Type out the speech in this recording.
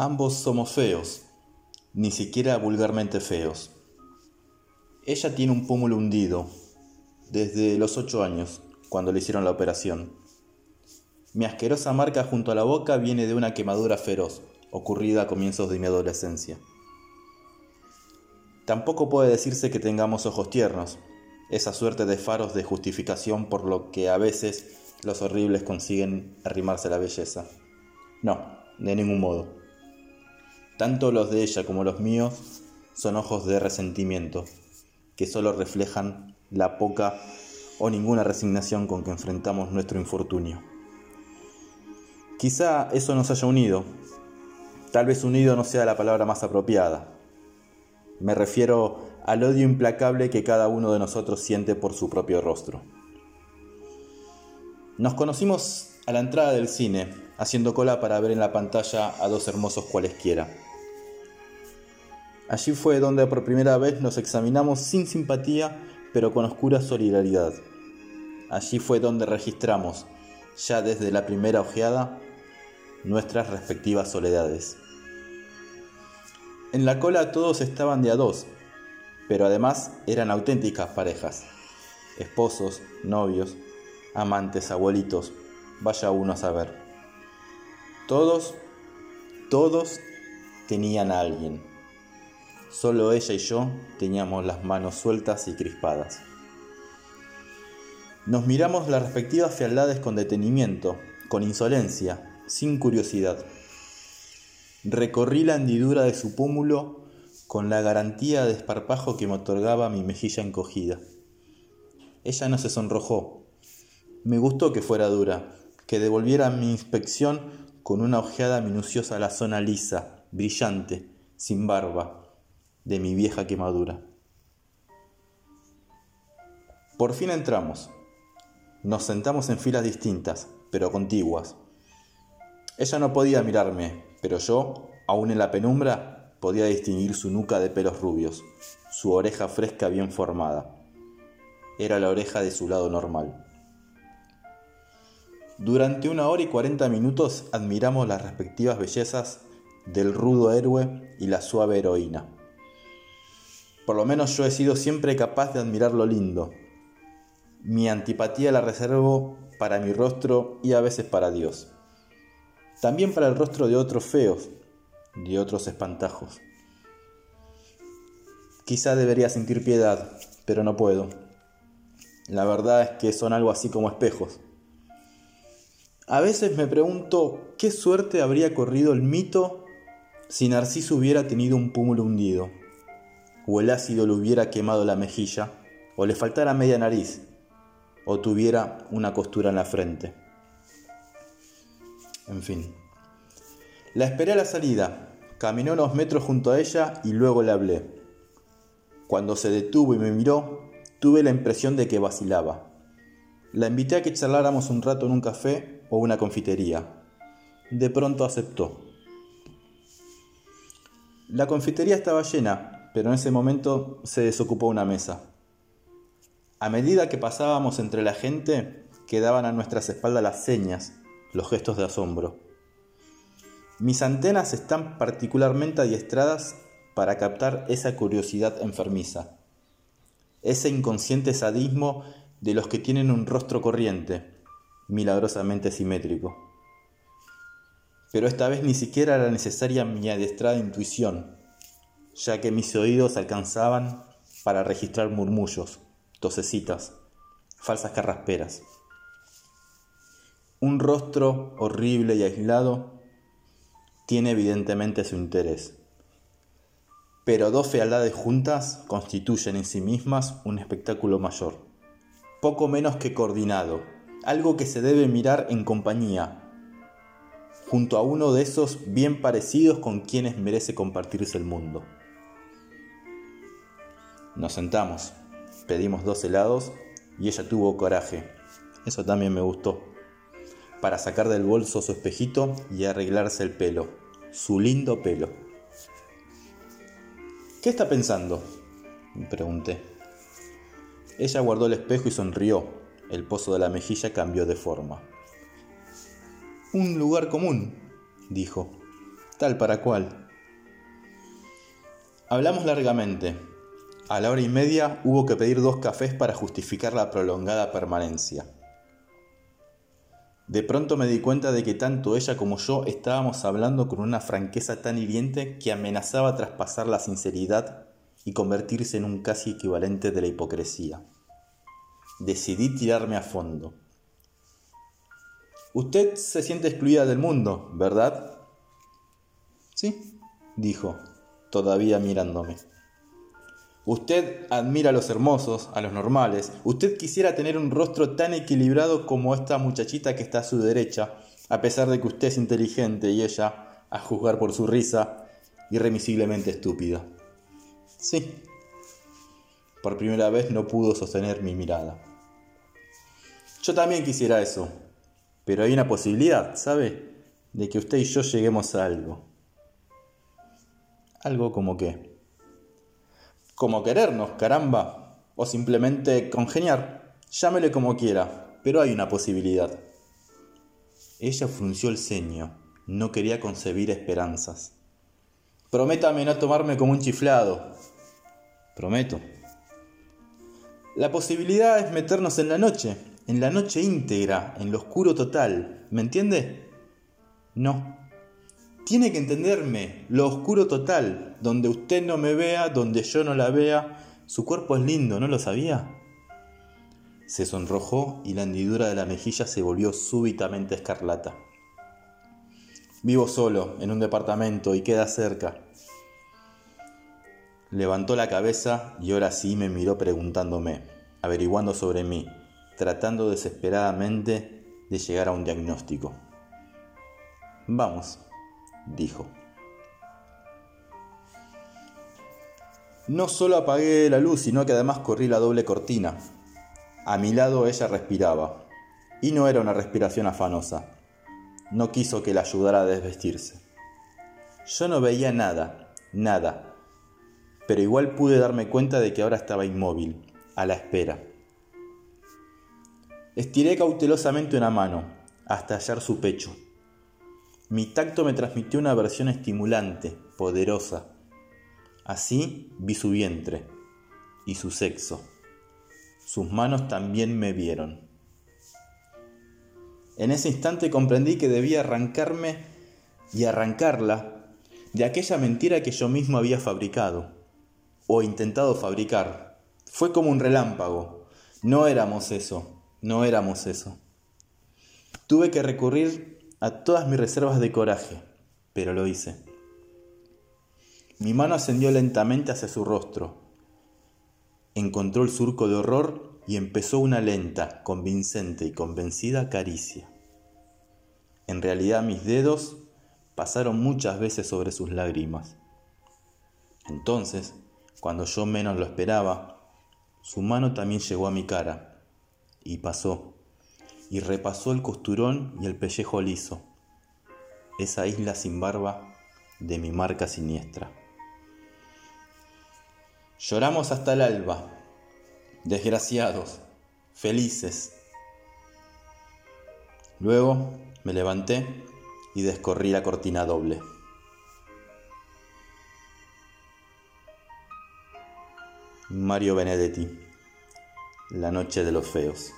Ambos somos feos, ni siquiera vulgarmente feos. Ella tiene un pómulo hundido, desde los ocho años, cuando le hicieron la operación. Mi asquerosa marca junto a la boca viene de una quemadura feroz, ocurrida a comienzos de mi adolescencia. Tampoco puede decirse que tengamos ojos tiernos, esa suerte de faros de justificación por lo que a veces los horribles consiguen arrimarse a la belleza. No, de ningún modo. Tanto los de ella como los míos son ojos de resentimiento, que solo reflejan la poca o ninguna resignación con que enfrentamos nuestro infortunio. Quizá eso nos haya unido, tal vez unido no sea la palabra más apropiada. Me refiero al odio implacable que cada uno de nosotros siente por su propio rostro. Nos conocimos a la entrada del cine, haciendo cola para ver en la pantalla a dos hermosos cualesquiera. Allí fue donde por primera vez nos examinamos sin simpatía, pero con oscura solidaridad. Allí fue donde registramos, ya desde la primera ojeada, nuestras respectivas soledades. En la cola todos estaban de a dos, pero además eran auténticas parejas, esposos, novios, amantes, abuelitos, vaya uno a saber. Todos, todos tenían a alguien. Solo ella y yo teníamos las manos sueltas y crispadas. Nos miramos las respectivas fealdades con detenimiento, con insolencia, sin curiosidad. Recorrí la hendidura de su pómulo con la garantía de esparpajo que me otorgaba mi mejilla encogida. Ella no se sonrojó. Me gustó que fuera dura, que devolviera mi inspección con una ojeada minuciosa a la zona lisa, brillante, sin barba, de mi vieja quemadura. Por fin entramos. Nos sentamos en filas distintas, pero contiguas. Ella no podía mirarme, pero yo, aún en la penumbra, podía distinguir su nuca de pelos rubios, su oreja fresca bien formada. Era la oreja de su lado normal. Durante una hora y cuarenta minutos admiramos las respectivas bellezas del rudo héroe y la suave heroína. Por lo menos yo he sido siempre capaz de admirar lo lindo. Mi antipatía la reservo para mi rostro y a veces para Dios. También para el rostro de otros feos, de otros espantajos. Quizá debería sentir piedad, pero no puedo. La verdad es que son algo así como espejos. A veces me pregunto qué suerte habría corrido el mito si Narciso hubiera tenido un pómulo hundido o el ácido le hubiera quemado la mejilla, o le faltara media nariz, o tuviera una costura en la frente. En fin. La esperé a la salida, caminé unos metros junto a ella y luego le hablé. Cuando se detuvo y me miró, tuve la impresión de que vacilaba. La invité a que charláramos un rato en un café o una confitería. De pronto aceptó. La confitería estaba llena, pero en ese momento se desocupó una mesa. A medida que pasábamos entre la gente, quedaban a nuestras espaldas las señas, los gestos de asombro. Mis antenas están particularmente adiestradas para captar esa curiosidad enfermiza, ese inconsciente sadismo de los que tienen un rostro corriente, milagrosamente simétrico. Pero esta vez ni siquiera era necesaria mi adiestrada intuición ya que mis oídos alcanzaban para registrar murmullos, tosecitas, falsas carrasperas. Un rostro horrible y aislado tiene evidentemente su interés, pero dos fealdades juntas constituyen en sí mismas un espectáculo mayor, poco menos que coordinado, algo que se debe mirar en compañía, junto a uno de esos bien parecidos con quienes merece compartirse el mundo. Nos sentamos, pedimos dos helados y ella tuvo coraje. Eso también me gustó. Para sacar del bolso su espejito y arreglarse el pelo. Su lindo pelo. ¿Qué está pensando? Pregunté. Ella guardó el espejo y sonrió. El pozo de la mejilla cambió de forma. Un lugar común, dijo, tal para cual. Hablamos largamente. A la hora y media hubo que pedir dos cafés para justificar la prolongada permanencia. De pronto me di cuenta de que tanto ella como yo estábamos hablando con una franqueza tan hiriente que amenazaba traspasar la sinceridad y convertirse en un casi equivalente de la hipocresía. Decidí tirarme a fondo. Usted se siente excluida del mundo, ¿verdad? Sí, dijo, todavía mirándome. Usted admira a los hermosos, a los normales. Usted quisiera tener un rostro tan equilibrado como esta muchachita que está a su derecha, a pesar de que usted es inteligente y ella, a juzgar por su risa, irremisiblemente estúpida. Sí. Por primera vez no pudo sostener mi mirada. Yo también quisiera eso, pero hay una posibilidad, ¿sabe? De que usted y yo lleguemos a algo. ¿Algo como qué? Como querernos, caramba, o simplemente congeniar, llámele como quiera, pero hay una posibilidad. Ella frunció el ceño, no quería concebir esperanzas. Prométame no tomarme como un chiflado. Prometo. La posibilidad es meternos en la noche, en la noche íntegra, en lo oscuro total. ¿Me entiende? No. Tiene que entenderme, lo oscuro total, donde usted no me vea, donde yo no la vea. Su cuerpo es lindo, ¿no lo sabía? Se sonrojó y la hendidura de la mejilla se volvió súbitamente escarlata. Vivo solo, en un departamento, y queda cerca. Levantó la cabeza y ahora sí me miró preguntándome, averiguando sobre mí, tratando desesperadamente de llegar a un diagnóstico. Vamos dijo. No solo apagué la luz, sino que además corrí la doble cortina. A mi lado ella respiraba, y no era una respiración afanosa. No quiso que la ayudara a desvestirse. Yo no veía nada, nada, pero igual pude darme cuenta de que ahora estaba inmóvil, a la espera. Estiré cautelosamente una mano, hasta hallar su pecho. Mi tacto me transmitió una versión estimulante, poderosa. Así vi su vientre y su sexo. Sus manos también me vieron. En ese instante comprendí que debía arrancarme y arrancarla de aquella mentira que yo mismo había fabricado o intentado fabricar. Fue como un relámpago. No éramos eso, no éramos eso. Tuve que recurrir a todas mis reservas de coraje, pero lo hice. Mi mano ascendió lentamente hacia su rostro. Encontró el surco de horror y empezó una lenta, convincente y convencida caricia. En realidad mis dedos pasaron muchas veces sobre sus lágrimas. Entonces, cuando yo menos lo esperaba, su mano también llegó a mi cara y pasó y repasó el costurón y el pellejo liso, esa isla sin barba de mi marca siniestra. Lloramos hasta el alba, desgraciados, felices. Luego me levanté y descorrí la cortina doble. Mario Benedetti, La Noche de los Feos.